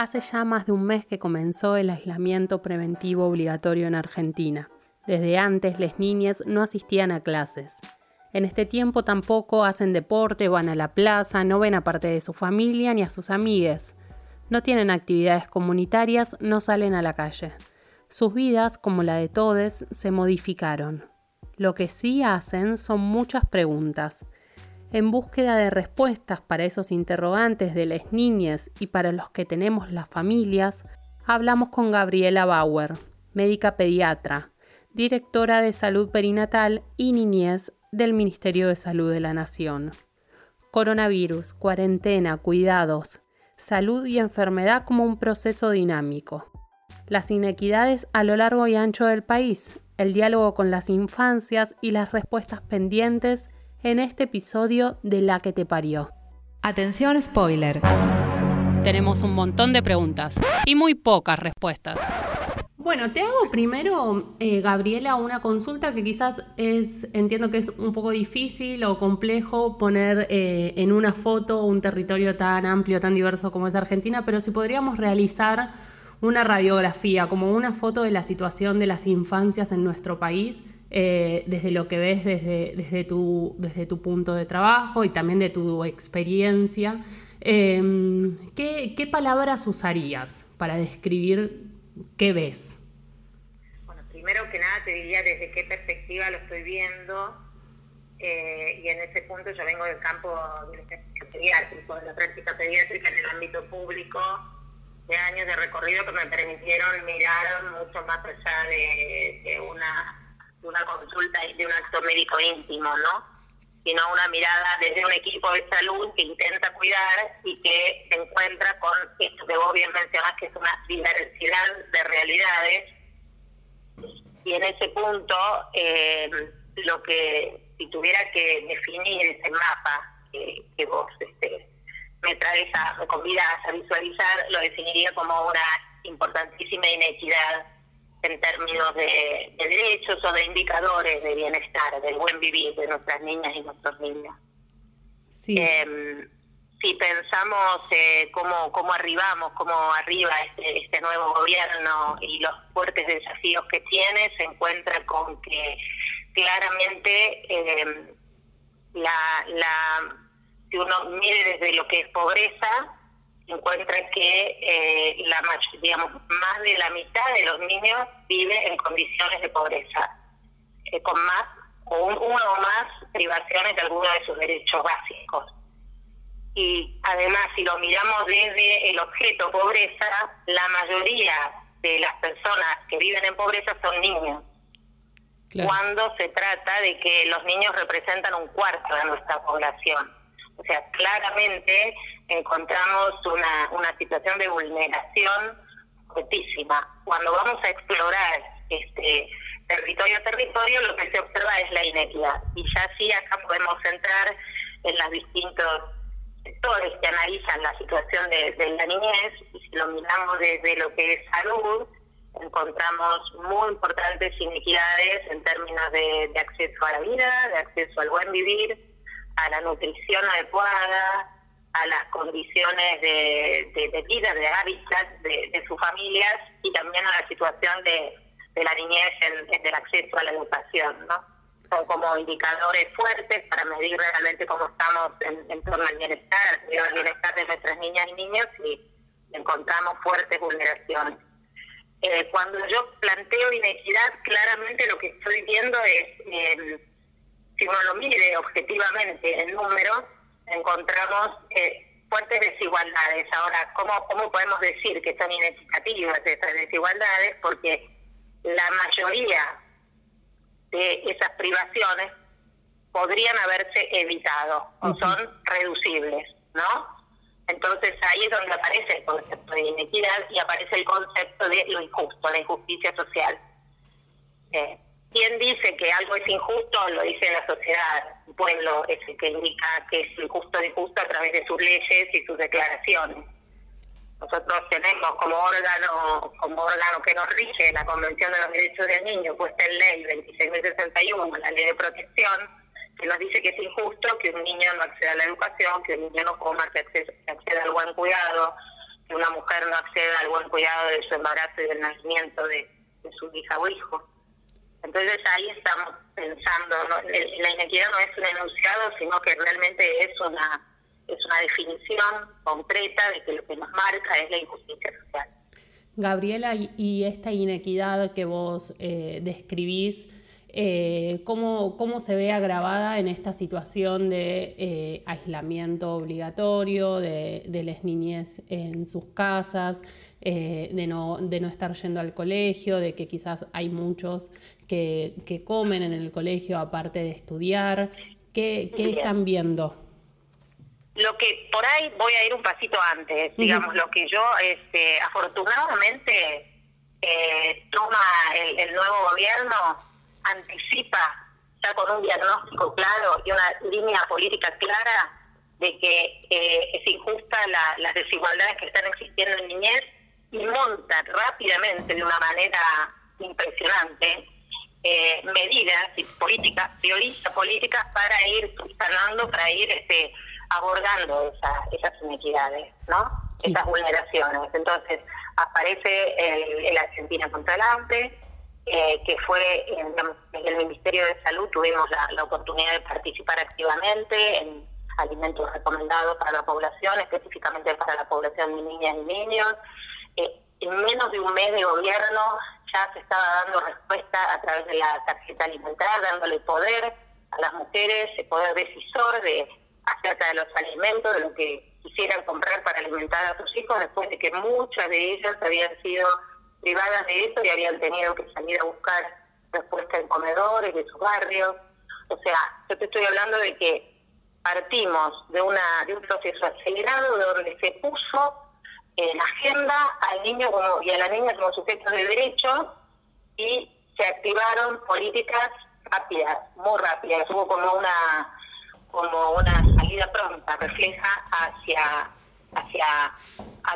Hace ya más de un mes que comenzó el aislamiento preventivo obligatorio en Argentina. Desde antes las niñas no asistían a clases. En este tiempo tampoco hacen deporte, van a la plaza, no ven a parte de su familia ni a sus amigues. No tienen actividades comunitarias, no salen a la calle. Sus vidas, como la de todos, se modificaron. Lo que sí hacen son muchas preguntas. En búsqueda de respuestas para esos interrogantes de las niñas y para los que tenemos las familias, hablamos con Gabriela Bauer, médica pediatra, directora de salud perinatal y niñez del Ministerio de Salud de la Nación. Coronavirus, cuarentena, cuidados, salud y enfermedad como un proceso dinámico. Las inequidades a lo largo y ancho del país, el diálogo con las infancias y las respuestas pendientes en este episodio de La que te parió. Atención spoiler. Tenemos un montón de preguntas y muy pocas respuestas. Bueno, te hago primero, eh, Gabriela, una consulta que quizás es, entiendo que es un poco difícil o complejo poner eh, en una foto un territorio tan amplio, tan diverso como es Argentina, pero si podríamos realizar una radiografía, como una foto de la situación de las infancias en nuestro país, eh, desde lo que ves desde, desde, tu, desde tu punto de trabajo y también de tu experiencia, eh, ¿qué, ¿qué palabras usarías para describir qué ves? Bueno, primero que nada te diría desde qué perspectiva lo estoy viendo eh, y en ese punto yo vengo del campo pediátrico, de la práctica pediátrica en el ámbito público, de años de recorrido que me permitieron mirar mucho más allá de, de una, de una consulta y de un acto médico íntimo, ¿no? sino una mirada desde un equipo de salud que intenta cuidar y que se encuentra con esto que vos bien mencionás, que es una diversidad de realidades. Y en ese punto, eh, lo que, si tuviera que definir ese mapa que, vos este, me traes a, me convidas a visualizar, lo definiría como una importantísima inequidad en términos de, de, derechos o de indicadores de bienestar, del buen vivir de nuestras niñas y nuestros niños. Sí. Eh, si pensamos eh, cómo, cómo arribamos, cómo arriba este, este nuevo gobierno y los fuertes desafíos que tiene, se encuentra con que claramente eh, la, la, si uno mire desde lo que es pobreza, encuentra que eh, la digamos más de la mitad de los niños vive en condiciones de pobreza, eh, con más o un, una o más privaciones de algunos de sus derechos básicos. Y además, si lo miramos desde el objeto pobreza, la mayoría de las personas que viven en pobreza son niños. Claro. Cuando se trata de que los niños representan un cuarto de nuestra población. O sea, claramente encontramos una, una situación de vulneración altísima. Cuando vamos a explorar este territorio a territorio, lo que se observa es la inequidad. Y ya sí acá podemos entrar en los distintos sectores que analizan la situación de, la niñez, y si lo miramos desde lo que es salud, encontramos muy importantes inequidades en términos de, acceso a la vida, de acceso al buen vivir, a la nutrición adecuada, a las condiciones de, vida, de hábitat de, sus familias y también a la situación de, la niñez en, el acceso a la educación, ¿no? Son como indicadores fuertes para medir realmente cómo estamos en, torno al bienestar, al bienestar de nuestras niñas y niños y encontramos fuertes vulneraciones. Eh, cuando yo planteo inequidad, claramente lo que estoy viendo es, eh, si uno lo mire objetivamente en números, encontramos eh, fuertes desigualdades. Ahora, ¿cómo, ¿cómo podemos decir que son inequitativas esas desigualdades? Porque la mayoría de esas privaciones podrían haberse evitado o son reducibles, ¿no? Entonces ahí es donde aparece el concepto de inequidad y aparece el concepto de lo injusto, la injusticia social. Eh, ¿Quién dice que algo es injusto? Lo dice la sociedad. El pueblo es el que indica que es injusto o injusto a través de sus leyes y sus declaraciones. Nosotros tenemos como órgano como órgano que nos rige la Convención de los Derechos del Niño, puesta en ley 26.061, la ley de protección, que nos dice que es injusto que un niño no acceda a la educación, que un niño no coma, que acceda, al buen cuidado, que una mujer no acceda al buen cuidado de su embarazo y del nacimiento de, su hija o hijo. Entonces ahí estamos pensando, la inequidad no es un enunciado, sino que realmente es una es una definición concreta de que lo que nos marca es la injusticia social. Gabriela, y esta inequidad que vos eh, describís, eh, ¿cómo, ¿cómo, se ve agravada en esta situación de eh, aislamiento obligatorio, de, de, las niñez en sus casas, eh, de, no, de no estar yendo al colegio, de que quizás hay muchos que, que comen en el colegio aparte de estudiar? ¿Qué, qué están viendo? Lo que por ahí voy a ir un pasito antes, digamos, lo que yo este, afortunadamente toma el, el nuevo gobierno anticipa ya con un diagnóstico claro y una línea política clara de que eh, es injusta las desigualdades que están existiendo en niñez y monta rápidamente de una manera impresionante eh, medidas y políticas, prioriza políticas para ir sanando, para ir este, abordando esas inequidades, ¿no? Esas vulneraciones. Entonces, aparece el, el Argentina contra el hambre, eh, que fue en, el Ministerio de Salud tuvimos la, oportunidad de participar activamente en alimentos recomendados para la población, específicamente para la población de niñas y niños. Eh, en menos de un mes de gobierno ya se estaba dando respuesta a través de la tarjeta alimentaria, dándole poder a las mujeres, el poder decisor de acerca de los alimentos, de lo que quisieran comprar para alimentar a sus hijos, después de que muchas de ellas habían sido privadas de eso y habían tenido que salir a buscar respuesta en comedores de sus barrios. O sea, yo te estoy hablando de que partimos de una de un proceso acelerado donde se puso en agenda al niño como, y a la niña como sujetos de derecho y se activaron políticas rápidas, muy rápidas. Hubo como una como una salida pronta, refleja hacia hacia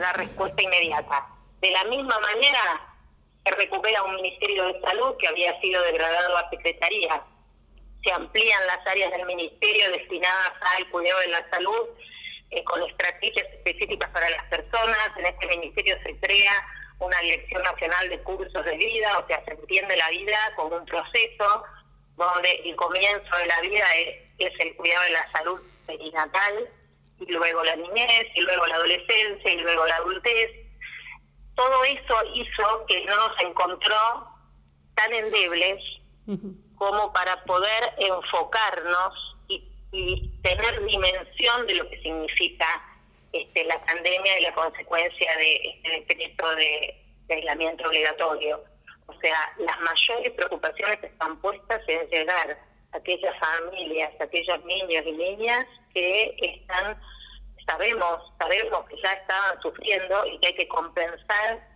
dar respuesta inmediata. De la misma manera, se recupera un Ministerio de Salud que había sido degradado a Secretaría. Se amplían las áreas del Ministerio destinadas al cuidado de la salud eh, con estrategias específicas para las personas. En este Ministerio se crea una Dirección Nacional de Cursos de Vida, o sea, se entiende la vida como un proceso donde el comienzo de la vida es, es el cuidado de la salud perinatal, y luego la niñez, y luego la adolescencia, y luego la adultez todo eso hizo que no nos encontró tan endebles como para poder enfocarnos y, tener dimensión de lo que significa este, la pandemia y la consecuencia de este decreto de, aislamiento obligatorio. O sea, las mayores preocupaciones están puestas en llegar a aquellas familias, a aquellos niños y niñas que están sabemos, sabemos que ya estaban sufriendo y que hay que compensar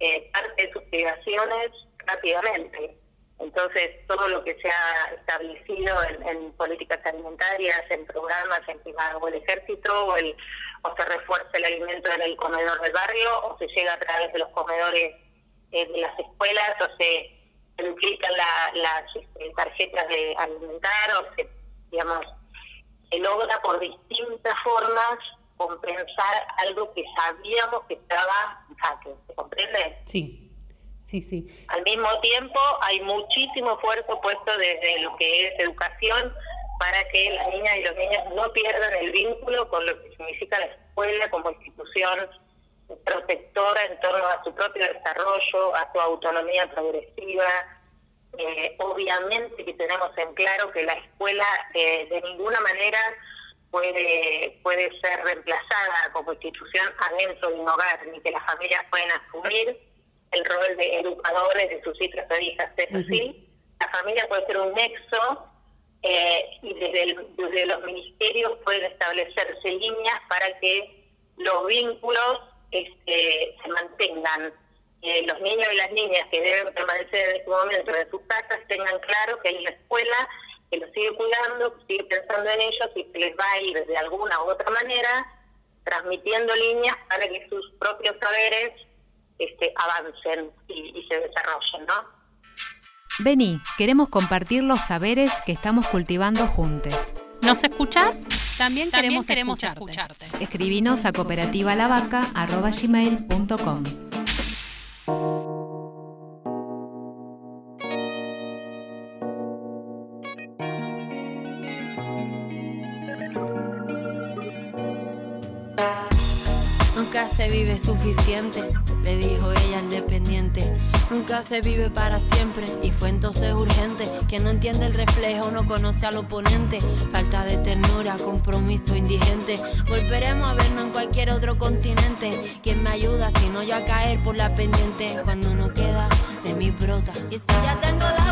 eh, parte de sus privaciones rápidamente. Entonces, todo lo que se ha establecido en, políticas alimentarias, en programas, en o el ejército, o, el, o se refuerza el alimento en el comedor del barrio, o se llega a través de los comedores eh, de las escuelas, o se, duplican las este, tarjetas de alimentar, o se, digamos, se logra por distintas formas compensar algo que sabíamos que estaba en jaque. ¿Se comprende? Sí. Sí, sí. Al mismo tiempo, hay muchísimo esfuerzo puesto desde lo que es educación para que las niñas y los niños no pierdan el vínculo con lo que significa la escuela como institución protectora en torno a su propio desarrollo, a su autonomía progresiva. Eh, obviamente que tenemos en claro que la escuela eh, de ninguna manera puede, puede ser reemplazada como institución adentro de un hogar, ni que las familias pueden asumir el rol de educadores de sus hijos o hijas. Es así, la familia puede ser un nexo eh, y desde, los ministerios pueden establecerse líneas para que los vínculos este, se mantengan. Eh, los niños y las niñas que deben permanecer en este momento en sus casas tengan claro que hay una escuela que los sigue cuidando, que sigue pensando en ellos y que les va a ir de alguna u otra manera transmitiendo líneas para que sus propios saberes este, avancen y, se desarrollen, ¿no? Vení, queremos compartir los saberes que estamos cultivando juntos. ¿Nos escuchás? También, queremos, escucharte. Escribinos a cooperativalavaca.com. se vive suficiente, le dijo ella al dependiente. Nunca se vive para siempre y fue entonces urgente. Que no entiende el reflejo, no conoce al oponente. Falta de ternura, compromiso indigente. Volveremos a vernos en cualquier otro continente. ¿Quién me ayuda si no yo a caer por la pendiente? Cuando no queda de mi brota. Y si ya tengo el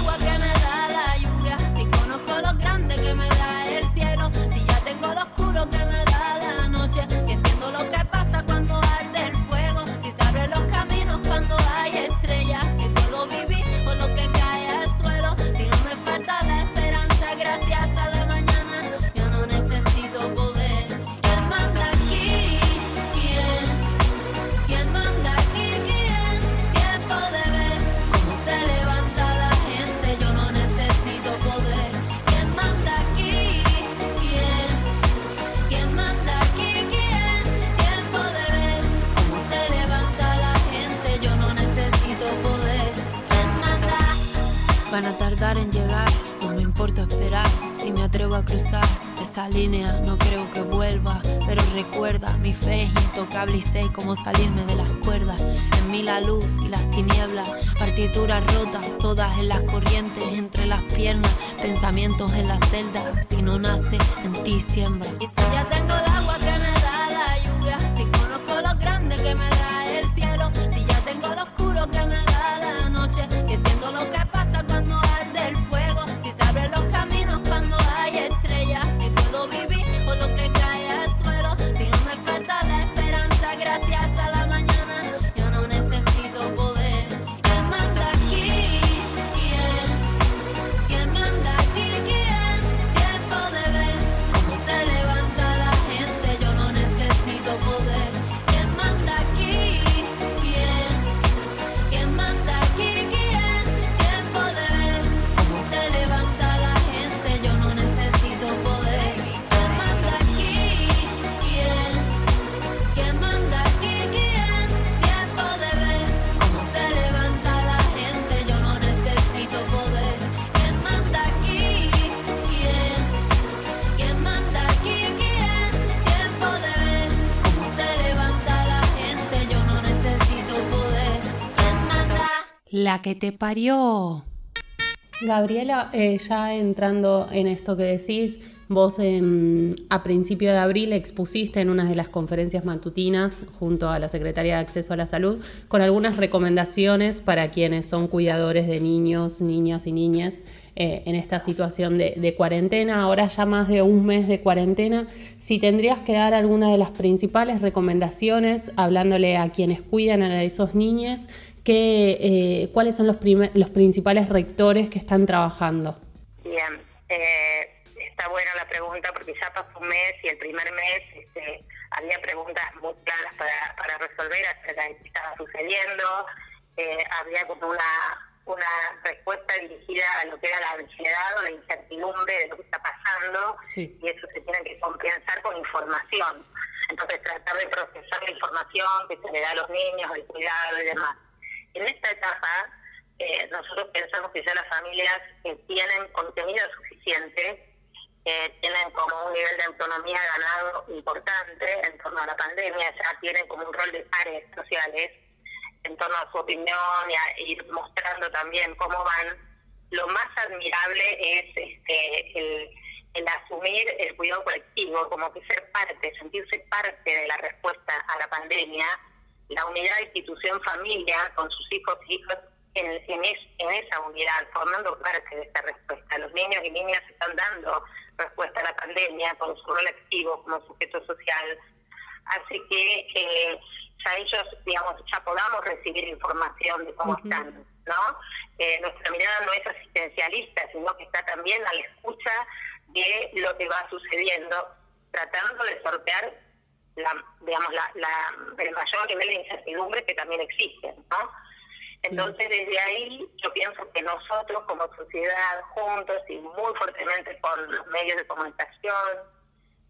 Que te parió. Gabriela, eh, ya entrando en esto que decís, Vos a principio de abril expusiste en una de las conferencias matutinas junto a la Secretaría de Acceso a la Salud con algunas recomendaciones para quienes son cuidadores de niños, niñas y niñas eh, en esta situación de, cuarentena. Ahora ya más de un mes de cuarentena, si tendrías que dar alguna de las principales recomendaciones hablándole a quienes cuidan a esos niños, que, eh, cuáles son los, los principales rectores que están trabajando. Bien. Eh está buena la pregunta porque ya pasó un mes y el primer mes este, había preguntas muy claras para, para resolver acerca de qué estaba sucediendo. Eh, había como una, una respuesta dirigida a lo que era la ansiedad o la incertidumbre de lo que está pasando y eso se tiene que compensar con información. Entonces tratar de procesar la información que se le da a los niños, el cuidado y demás. En esta etapa eh, nosotros pensamos que ya las familias eh, tienen contenido suficiente tienen como un nivel de autonomía ganado importante en torno a la pandemia, ya tienen como un rol de pares sociales en torno a su opinión y a ir mostrando también cómo van. Lo más admirable es este, el asumir el cuidado colectivo, como que ser parte, sentirse parte de la respuesta a la pandemia, la unidad de institución familia con sus hijos y hijas en, en, en esa unidad, formando parte de esta respuesta. Los niños y niñas están dando respuesta a la pandemia con su rol activo como sujeto social. Así que eh, ya ellos, digamos, ya podamos recibir información de cómo están, ¿no? Eh, nuestra mirada no es asistencialista, sino que está también a la escucha de lo que va sucediendo, tratando de sortear la, digamos, la, el mayor nivel de incertidumbre que también existe, ¿no? Entonces, desde ahí yo pienso que nosotros como sociedad, juntos y muy fuertemente con los medios de comunicación,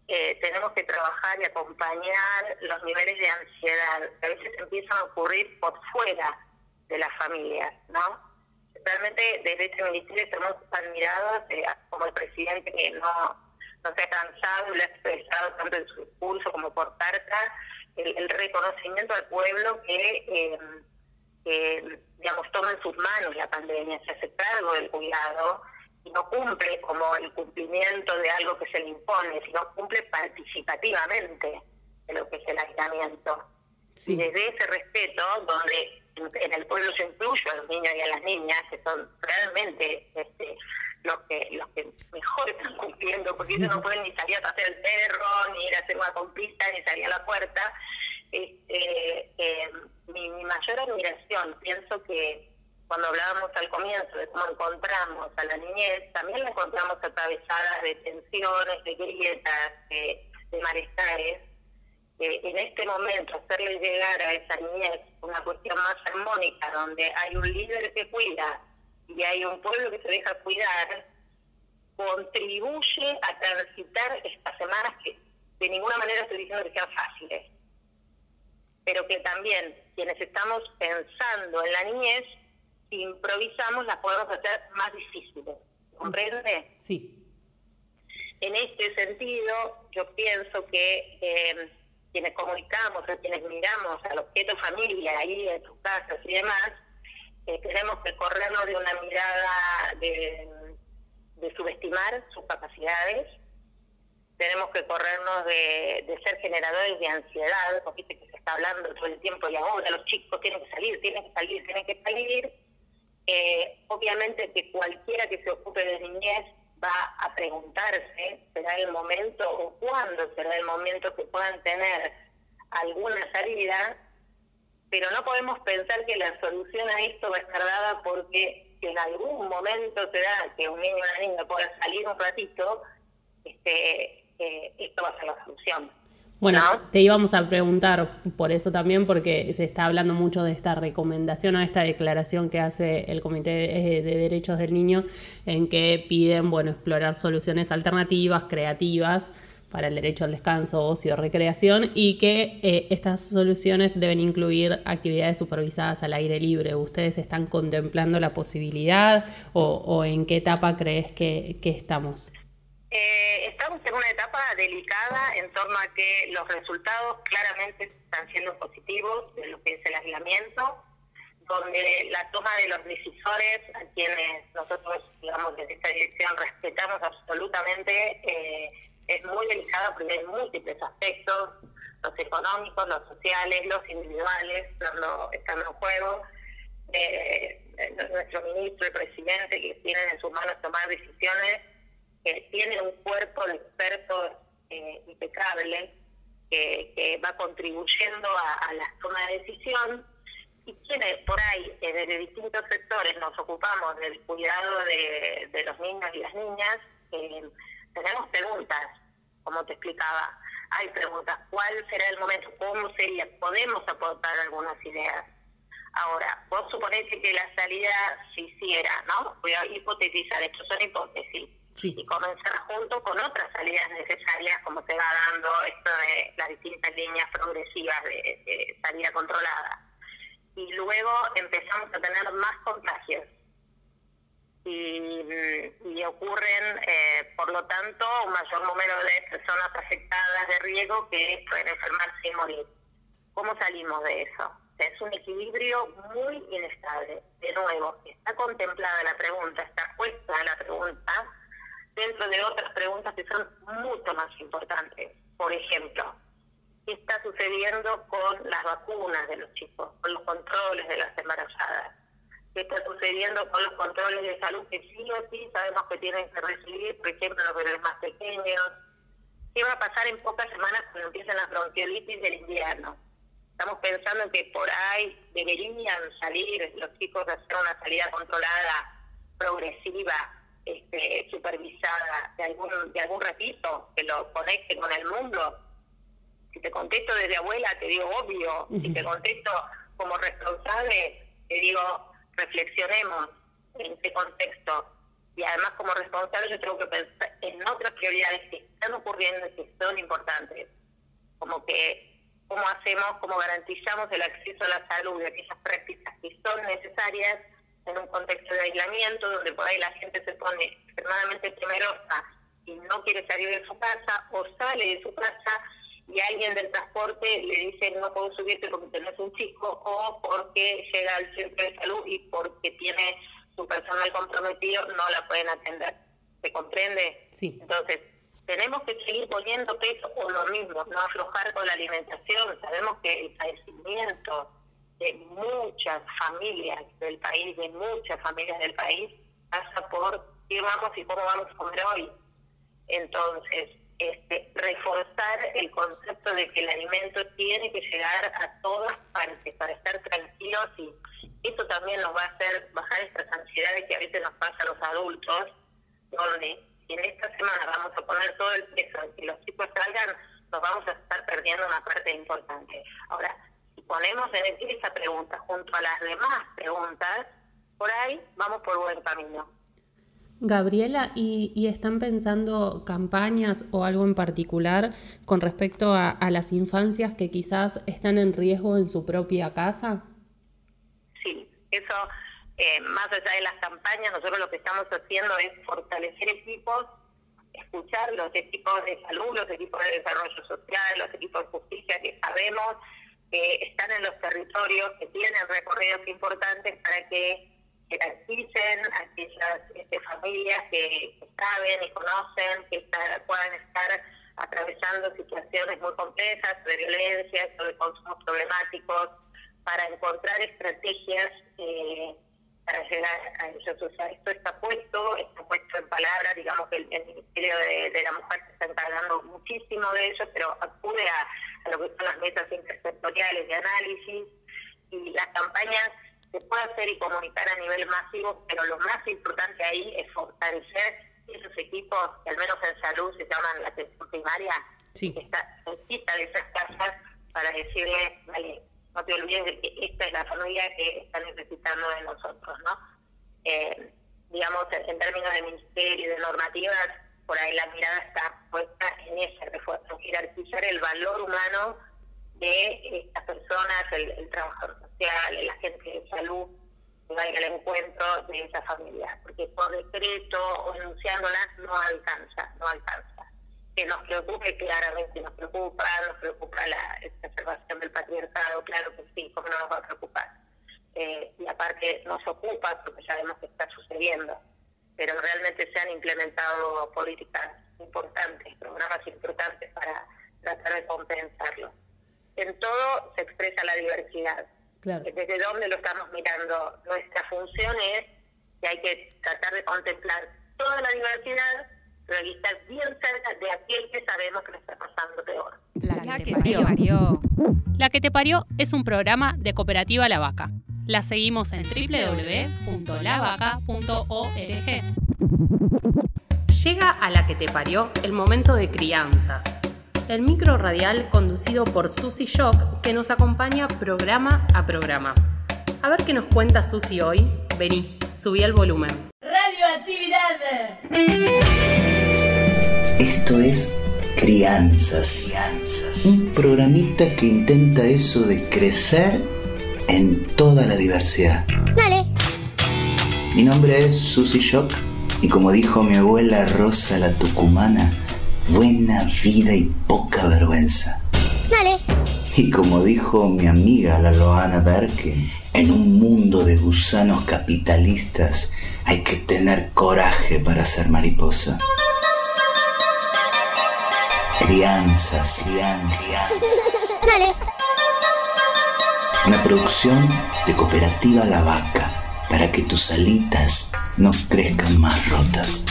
eh, tenemos que trabajar y acompañar los niveles de ansiedad que a veces empiezan a ocurrir por fuera de las familias, ¿no? Realmente desde este ministerio estamos admirados eh, como el presidente que no, no se ha cansado y lo ha expresado tanto en su discurso como por carta, el, reconocimiento al pueblo que... Eh, que, digamos, toma en sus manos la pandemia, se hace cargo del cuidado y no cumple como el cumplimiento de algo que se le impone, sino cumple participativamente de lo que es el aislamiento. Y desde ese respeto, donde en el pueblo se incluye a los niños y a las niñas, que son realmente este, los que los que mejor están cumpliendo, porque ellos no pueden ni salir a pasear el perro, ni ir a hacer una compista, ni salir a la puerta, este, eh, mi, mayor admiración, pienso que cuando hablábamos al comienzo de cómo encontramos a la niñez, también la encontramos atravesadas de tensiones, de grietas, de, de malestares. en este momento, hacerle llegar a esa niñez una cuestión más armónica, donde hay un líder que cuida y hay un pueblo que se deja cuidar, contribuye a transitar estas semanas que de ninguna manera estoy diciendo que sean fáciles pero que también quienes estamos pensando en la niñez, si improvisamos, las podemos hacer más difíciles. ¿Comprende? Sí. En este sentido, yo pienso que eh, quienes comunicamos o quienes miramos al objeto familia ahí en sus casas y demás, eh, tenemos que corrernos de una mirada de, subestimar sus capacidades, tenemos que corrernos de, ser generadores de ansiedad, porque que se está hablando todo el tiempo y ahora los chicos tienen que salir, tienen que salir, tienen que salir. Eh, obviamente que cualquiera que se ocupe de niñez va a preguntarse, ¿será el momento o cuándo será el momento que puedan tener alguna salida? Pero no podemos pensar que la solución a esto va a estar dada porque en algún momento se da que un niño o una niña pueda salir un ratito, este, esto va a ser la solución. Bueno, te íbamos a preguntar por eso también, porque se está hablando mucho de esta recomendación o esta declaración que hace el Comité de, Derechos del Niño, en que piden, bueno, explorar soluciones alternativas, creativas para el derecho al descanso, ocio, recreación, y que eh, estas soluciones deben incluir actividades supervisadas al aire libre. ¿Ustedes están contemplando la posibilidad o, en qué etapa crees que estamos? Eh, estamos en una etapa delicada en torno a que los resultados claramente están siendo positivos de lo que es el aislamiento, donde la toma de los decisores, a quienes nosotros, digamos, desde esta dirección respetamos absolutamente, eh, es muy delicada porque hay múltiples aspectos, los económicos, los sociales, los individuales, están en juego. Eh, nuestro ministro y presidente, que tienen en sus manos tomar decisiones, tiene un cuerpo de expertos eh, impecable, que, va contribuyendo a, la toma de decisión, y quienes por ahí, eh, desde distintos sectores, nos ocupamos del cuidado de, los niños y las niñas, eh, tenemos preguntas, como te explicaba. Hay preguntas, ¿cuál será el momento? ¿Cómo sería? Podemos aportar algunas ideas. Ahora, vos suponete que la salida se hiciera, ¿no? Voy a hipotetizar, esto son hipótesis. Y comenzar junto con otras salidas necesarias, como se va dando esto de las distintas líneas progresivas de salida controlada. Y luego empezamos a tener más contagios y, ocurren, eh, por lo tanto, un mayor número de personas afectadas de riesgo que pueden enfermarse y morir. ¿Cómo salimos de eso? Es un equilibrio muy inestable. De nuevo, está contemplada la pregunta, está puesta la pregunta dentro de otras preguntas que son mucho más importantes. Por ejemplo, ¿qué está sucediendo con las vacunas de los chicos, con los controles de las embarazadas? Qué está sucediendo con los controles de salud que sí o sí sabemos que tienen que recibir, por ejemplo, los bebés más pequeños. ¿Qué va a pasar en pocas semanas cuando empiecen las bronquiolitis del invierno? Estamos pensando que por ahí deberían salir los chicos a hacer una salida controlada, progresiva, este, supervisada, de algún, de algún ratito, que lo conecte con el mundo. Si te contesto desde abuela, te digo obvio. Si te contesto como responsable, te digo reflexionemos en qué contexto. Y además como responsable yo tengo que pensar en otras prioridades que están ocurriendo y que son importantes, como que cómo hacemos, cómo garantizamos el acceso a la salud de aquellas prácticas que son necesarias en un contexto de aislamiento donde por ahí la gente se pone extremadamente temerosa y no quiere salir de su casa o sale de su casa y alguien del transporte le dice no puedo subirte porque tenés un chico o porque llega al centro de salud y porque tiene su personal comprometido no la pueden atender. ¿Se comprende? Sí. Entonces, tenemos que seguir poniendo peso o lo mismo, no aflojar con la alimentación. Sabemos que el padecimiento de muchas familias del país, de muchas familias del país, pasa por qué vamos y cómo vamos a comer hoy. Entonces, este, reforzar el concepto de que el alimento tiene que llegar a todas partes para estar tranquilos y eso también nos va a hacer bajar estas ansiedades que a veces nos pasa a los adultos, donde si en esta semana vamos a poner todo el peso en que los chicos salgan, nos vamos a estar perdiendo una parte importante. Ahora, si ponemos en esa pregunta junto a las demás preguntas, por ahí vamos por buen camino. Gabriela, ¿y, están pensando campañas o algo en particular con respecto a, las infancias que quizás están en riesgo en su propia casa? Sí, eso, eh, más allá de las campañas, nosotros lo que estamos haciendo es fortalecer equipos, escuchar los equipos de salud, los equipos de desarrollo social, los equipos de justicia que sabemos que están en los territorios, que tienen recorridos importantes para que jerarquicen aquellas este, familias que, saben y conocen que puedan estar atravesando situaciones muy complejas de violencia, de consumos problemáticos, para encontrar estrategias eh, para llegar a ellos. O sea, esto está puesto, está puesto en palabras, digamos que el, Ministerio de, la Mujer se está encargando muchísimo de eso, pero acude a, a lo que son las mesas intersectoriales de análisis y las campañas se puede hacer y comunicar a nivel masivo, pero lo más importante ahí es fortalecer esos equipos que al menos en salud se llaman la atención primaria, que está cerquita de esas casas para decirle, vale, no te olvides de que esta es la familia que está necesitando de nosotros, ¿no? Eh, digamos, en términos de ministerio y de normativas, por ahí la mirada está puesta en ese refuerzo, jerarquizar el valor humano de estas personas, el, el trabajador social, la gente de salud, que vaya al encuentro de esa familia, porque por decreto o denunciándolas no alcanza, no alcanza. Que nos preocupe, claramente nos preocupa, nos preocupa la exacerbación del patriarcado, claro que sí, cómo no nos va a preocupar. Eh, y que nos ocupa, porque sabemos que está sucediendo, pero realmente se han implementado políticas importantes, programas importantes para tratar de compensarlo. En todo se expresa la diversidad. Desde dónde lo estamos mirando, nuestra función es que hay que tratar de contemplar toda la diversidad, pero estar bien cerca de aquel que sabemos que lo está pasando peor. La, que, te parió. La que te parió es un programa de Cooperativa La Vaca. La seguimos en www.lavaca.org. Llega a la que te parió el momento de crianzas. El micro radial conducido por Susy Shock que nos acompaña programa a programa. A ver qué nos cuenta Susy hoy. Vení, subí el volumen. Radioactividad. Esto es Crianzas. Un programita que intenta eso de crecer en toda la diversidad. Dale. Mi nombre es Susy Shock y como dijo mi abuela Rosa la Tucumana, buena vida y poca vergüenza. Dale. Y como dijo mi amiga la Loana Berkins, en un mundo de gusanos capitalistas hay que tener coraje para ser mariposa. Crianzas, crianzas. Dale. Una producción de Cooperativa La Vaca para que tus alitas no crezcan más rotas.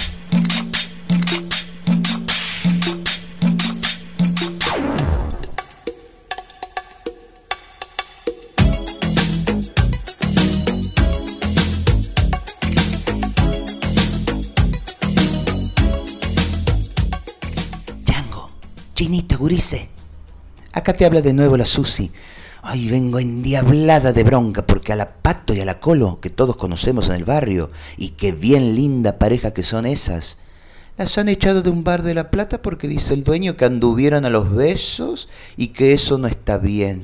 Chinita, Gurice. Acá te habla de nuevo la Susi Ay, vengo endiablada de bronca porque a la Pato y a la Colo, que todos conocemos en el barrio, y qué bien linda pareja que son esas, las han echado de un bar de La Plata porque dice el dueño que anduvieron a los besos y que eso no está bien.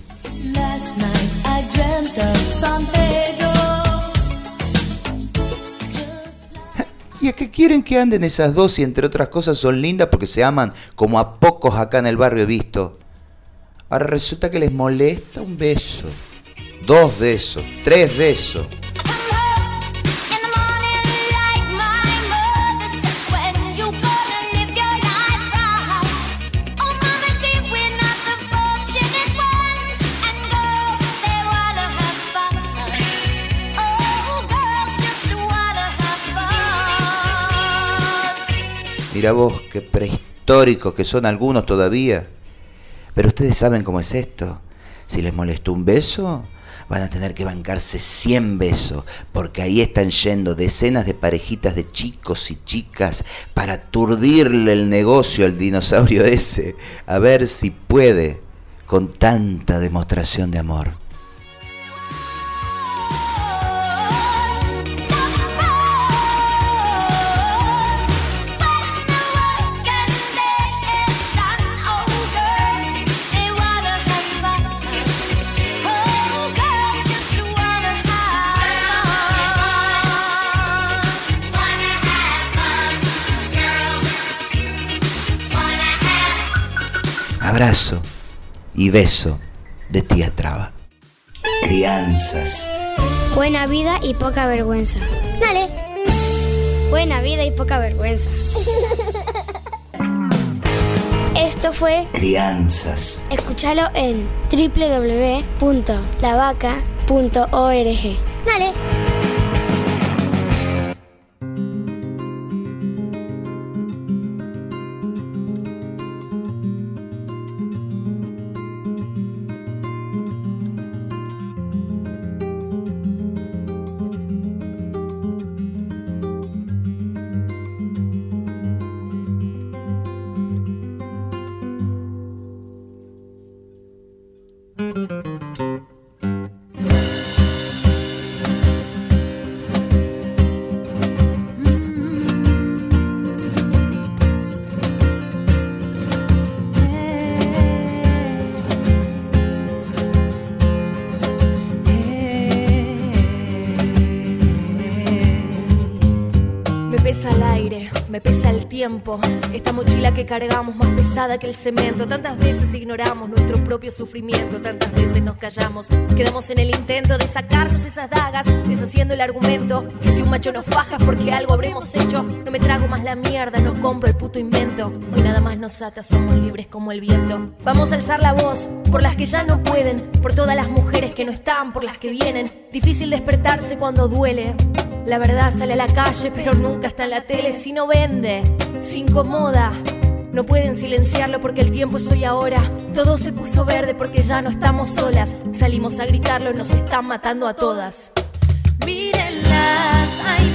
¿Y a qué quieren que anden esas dos y entre otras cosas son lindas porque se aman como a pocos acá en el barrio he visto? Ahora resulta que les molesta un beso, dos besos, tres besos. Mira vos, qué prehistóricos que son algunos todavía. Pero ustedes saben cómo es esto. Si les molestó un beso, van a tener que bancarse 100 besos, porque ahí están yendo decenas de parejitas de chicos y chicas para aturdirle el negocio al dinosaurio ese, a ver si puede con tanta demostración de amor. Abrazo y beso de tía Traba. Crianzas. Buena vida y poca vergüenza. Dale. Buena vida y poca vergüenza. Esto fue Crianzas. Escúchalo en www.lavaca.org. Dale. Esta mochila que cargamos más pesada que el cemento. Tantas veces ignoramos nuestro propio sufrimiento. Tantas veces nos callamos. Quedamos en el intento de sacarnos esas dagas, deshaciendo el argumento. Que si un macho nos faja es porque algo habremos hecho. No me trago más la mierda, no compro el puto invento. Hoy nada más nos ata, somos libres como el viento. Vamos a alzar la voz por las que ya no pueden. Por todas las mujeres que no están, por las que vienen. Difícil despertarse cuando duele. La verdad sale a la calle, pero nunca está en la tele. Si no vende, se incomoda. No pueden silenciarlo porque el tiempo es hoy ahora. Todo se puso verde porque ya no estamos solas. Salimos a gritarlo y nos están matando a todas. Mírenlas, ahí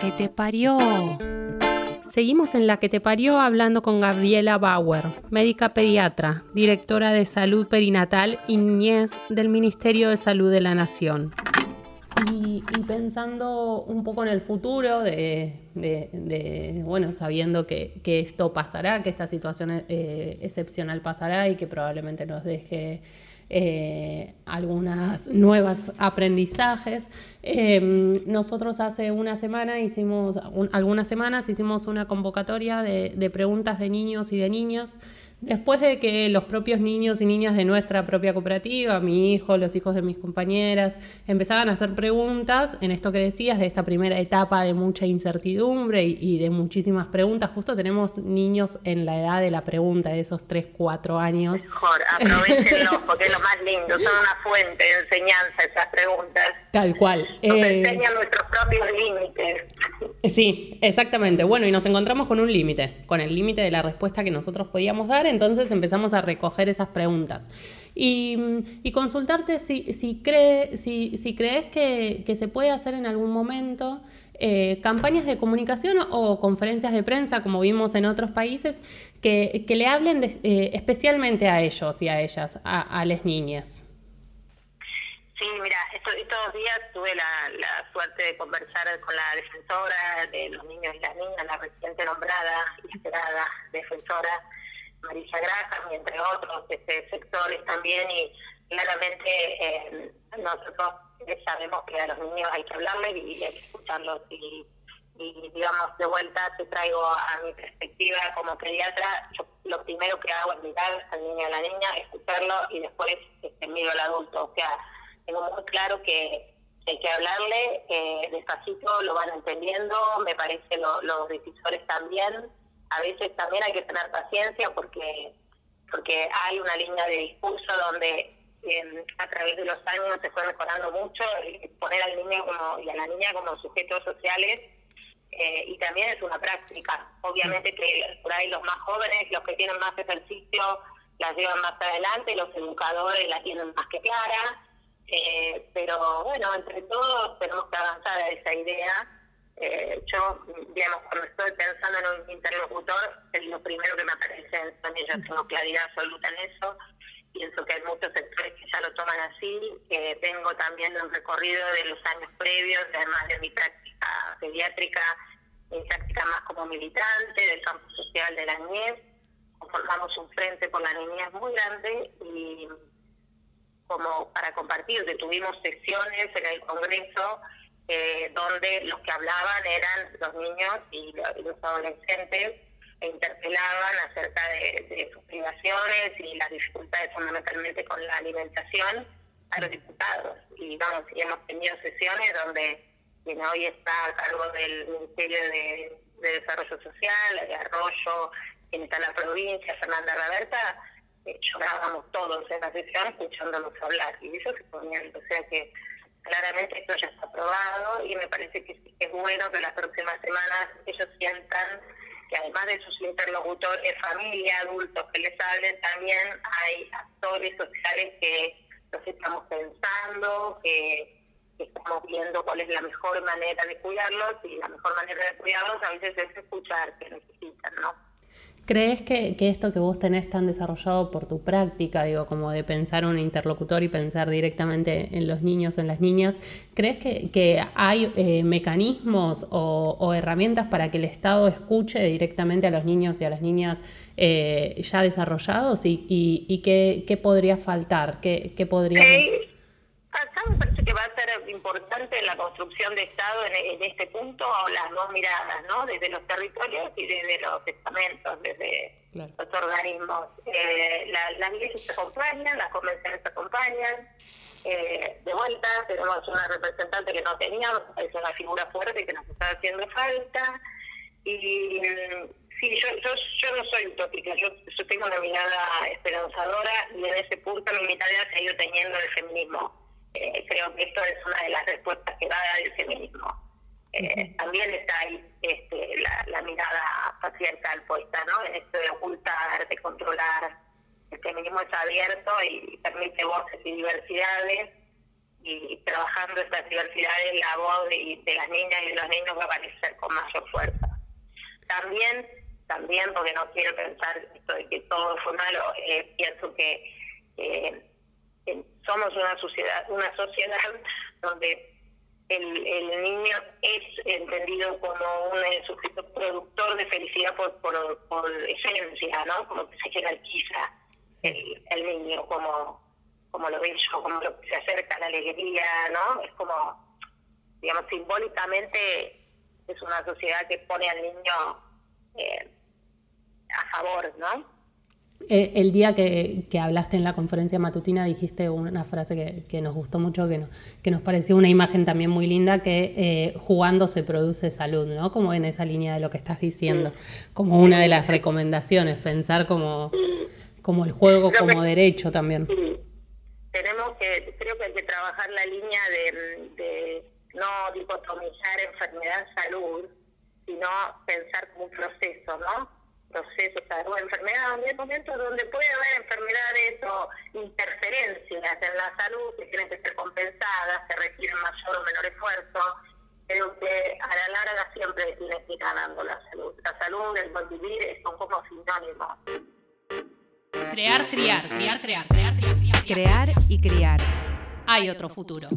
que te parió. Seguimos en La que te parió hablando con Gabriela Bauer, médica pediatra, directora de salud perinatal y niñez del Ministerio de Salud de la Nación. Y, pensando un poco en el futuro, de, bueno, sabiendo que, que esto pasará, que esta situación eh, excepcional pasará y que probablemente nos deje eh, algunas nuevas aprendizajes. Eh, nosotros hace una semana hicimos, un- algunas semanas hicimos una convocatoria de, de preguntas de niños y de niñas. Después de que los propios niños y niñas de nuestra propia cooperativa, mi hijo, los hijos de mis compañeras, empezaban a hacer preguntas en esto que decías, de esta primera etapa de mucha incertidumbre y, y de muchísimas preguntas. Justo tenemos niños en la edad de la pregunta, de esos 3, 4 años. Mejor, aprovechenlo porque es lo más lindo, son una fuente de enseñanza esas preguntas. Tal cual. Nos Eh, enseñan nuestros propios límites. Sí, exactamente. Bueno, y nos encontramos con un límite, con el límite de la respuesta que nosotros podíamos dar, entonces empezamos a recoger esas preguntas. Y, y consultarte si, si, cree, si, crees que, se puede hacer en algún momento eh, campañas de comunicación o conferencias de prensa, como vimos en otros países, que, que le hablen de- eh, especialmente a ellos y a ellas, a, las niñas. Sí, mira, esto- estos días tuve la, la suerte de conversar con la defensora de los niños y las niñas, la reciente nombrada y esperada defensora Marisa Graham, entre otros este, sectores también, y claramente eh, nosotros sabemos que a los niños hay que hablarles y hay que escucharlos y, y digamos de vuelta te traigo a mi perspectiva como pediatra yo lo primero que hago es mirar al niño a la niña escucharlo y después este, miro al adulto. O sea tengo muy claro que hay que hablarle eh, despacito lo van entendiendo me parece lo- los decisores también a veces también hay que tener paciencia porque porque hay una línea de discurso donde eh, a través de los años se fue mejorando mucho poner al niño como y a la niña como sujetos sociales eh, y también es una práctica. Obviamente que por ahí los más jóvenes, los que tienen más ejercicio, las llevan más adelante, los educadores la tienen más que clara, eh, pero bueno, entre todos tenemos que avanzar a esa idea Eh, yo, digamos, cuando estoy pensando en un interlocutor, es lo primero que me aparece, también yo tengo claridad absoluta en eso, pienso que hay muchos sectores que ya lo toman así, eh, tengo también un recorrido de los años previos, además de mi práctica pediátrica, mi práctica más como militante del campo social de la niñez, conformamos un frente por la niñez muy grande y como para compartir, que tuvimos sesiones en el Congreso eh, donde los que hablaban eran los niños y los adolescentes e interpelaban acerca de, sus privaciones y las dificultades fundamentalmente con la alimentación a los diputados. Y vamos, y hemos tenido sesiones donde quien hoy está a cargo del Ministerio de, Desarrollo Social, de Arroyo, quien está en la provincia, Fernanda Raberta, eh, llorábamos todos en la sesión escuchándolos hablar. Y eso se ponía, o sea que claramente esto ya está aprobado y me parece que es bueno que las próximas semanas ellos sientan que además de sus interlocutores, familia, adultos que les hablen, también hay actores sociales que los estamos pensando, que, estamos viendo cuál es la mejor manera de cuidarlos y la mejor manera de cuidarlos a veces es escuchar que necesitan, ¿no? ¿Crees que, esto que vos tenés tan desarrollado por tu práctica, digo, como de pensar un interlocutor y pensar directamente en los niños o en las niñas, ¿crees que, hay eh, mecanismos o, herramientas para que el Estado escuche directamente a los niños y a las niñas eh, ya desarrollados? ¿Y, y, qué, podría faltar? ¿Qué, qué Acá me parece que va a ser importante la construcción de Estado en, este punto, las dos miradas, ¿no? Desde los territorios y desde los estamentos, desde los organismos. Eh, las leyes se acompañan, las convenciones se acompañan. Eh, de vuelta, tenemos una representante que no teníamos, es una figura fuerte que nos está haciendo falta. Y mm, sí, yo, yo, yo no soy utópica, yo, yo tengo una mirada esperanzadora y en ese punto mi mirada se ha ido teniendo el feminismo eh, creo que esto es una de las respuestas que va a dar el feminismo. Eh, también está ahí este, la, mirada patriarcal puesta, ¿no? En esto de ocultar, de controlar. El feminismo es abierto y permite voces y diversidades y trabajando estas diversidades la voz de, de las niñas y de los niños va a aparecer con mayor fuerza. También, también porque no quiero pensar esto de que todo fue malo, eh, pienso que somos una sociedad, una sociedad donde el, el niño es entendido como un sujeto productor de felicidad por, por, esencia, ¿no? Como que se jerarquiza el, el niño como, como lo bello, como lo que se acerca a la alegría, ¿no? Es como, digamos, simbólicamente es una sociedad que pone al niño eh, a favor, ¿no? Eh, el día que, hablaste en la conferencia matutina dijiste una frase que, nos gustó mucho, que, que nos pareció una imagen también muy linda, que eh, jugando se produce salud, ¿no? Como en esa línea de lo que estás diciendo, como una de las recomendaciones, pensar como, como el juego como derecho también. Tenemos que, creo que hay que trabajar la línea de, de no dicotomizar enfermedad-salud, sino pensar como un proceso, ¿no? Procesos o enfermedades, hay momentos donde puede haber enfermedades o interferencias en la salud que tienen que ser compensadas, que requieren mayor o menor esfuerzo, pero que a la larga siempre tiene que ir ganando la salud. La salud, el buen vivir son como sinónimos. Crear, criar, criar, crear, crear, criar, criar. Crear y criar. Hay otro futuro.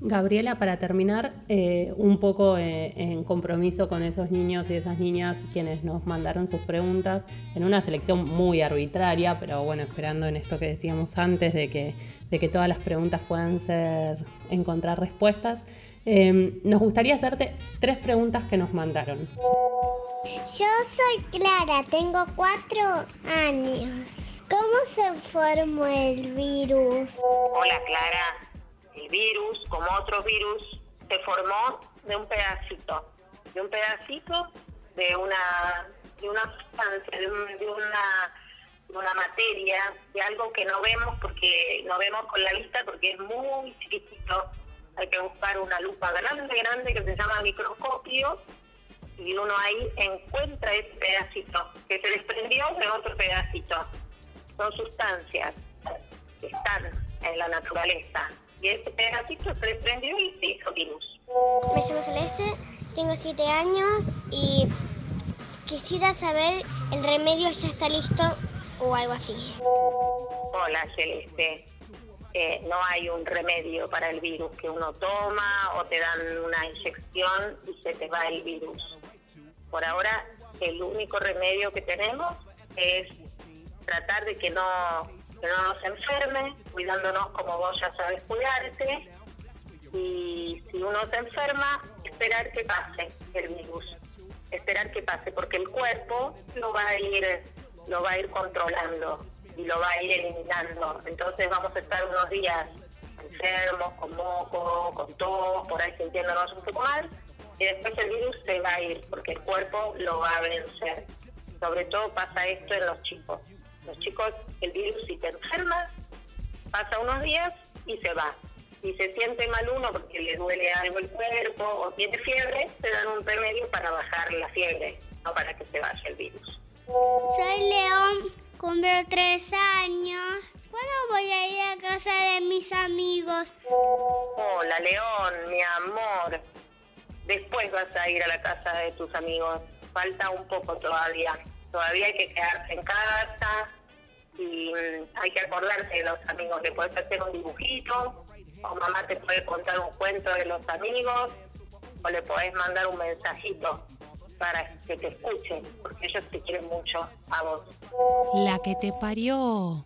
Gabriela, para terminar, eh, un poco eh, en compromiso con esos niños y esas niñas quienes nos mandaron sus preguntas en una selección muy arbitraria, pero bueno, esperando en esto que decíamos antes de que, de que todas las preguntas puedan ser encontrar respuestas. Em, nos gustaría hacerte tres preguntas que nos mandaron. Yo soy Clara, tengo cuatro años. ¿Cómo se formó el virus? Hola Clara, virus, como otros virus, se formó de un pedacito, de un pedacito de una, de una sustancia, de, una una materia, de algo que no vemos porque no vemos con la vista porque es muy chiquitito. Hay que buscar una lupa grande, grande que se llama microscopio y uno ahí encuentra ese pedacito que se desprendió de otro pedacito. Son sustancias que están en la naturaleza y ese pedacito se desprendió y se hizo virus. Me llamo Celeste, tengo 7 años y quisiera saber el remedio ya está listo o algo así. Hola Celeste, eh, no hay un remedio para el virus que uno toma o te dan una inyección y se te va el virus. Por ahora el único remedio que tenemos es tratar de que no, que no nos enferme, cuidándonos como vos ya sabes cuidarte y si uno se enferma, esperar que pase el virus, esperar que pase, porque el cuerpo lo va a ir, lo va a ir controlando y lo va a ir eliminando. Entonces vamos a estar unos días enfermos, con moco, con tos, por ahí sintiéndonos un poco mal, y después el virus se va a ir, porque el cuerpo lo va a vencer. Sobre todo pasa esto en los chicos. Los chicos, el virus si te enfermas, pasa unos días y se va si se siente mal uno porque le duele algo el cuerpo o tiene fiebre, te dan un remedio para bajar la fiebre, no para que se vaya el virus. Soy León, cumplo tres años. ¿Cuándo voy a ir a casa de mis amigos? Hola León, mi amor. Después vas a ir a la casa de tus amigos. Falta un poco todavía. Todavía hay que quedarse en casa y mm, hay que acordarse de los amigos. Le puedes hacer un dibujito o mamá te puede contar un cuento de los amigos, o le podés mandar un mensajito para que te escuchen, porque ellos te quieren mucho a vos. La que te parió.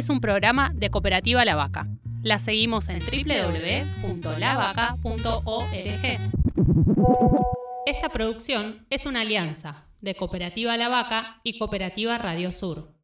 Es un programa de Cooperativa La Vaca. La seguimos en www.lavaca.org. Esta producción es una alianza de Cooperativa La Vaca y Cooperativa Radio Sur.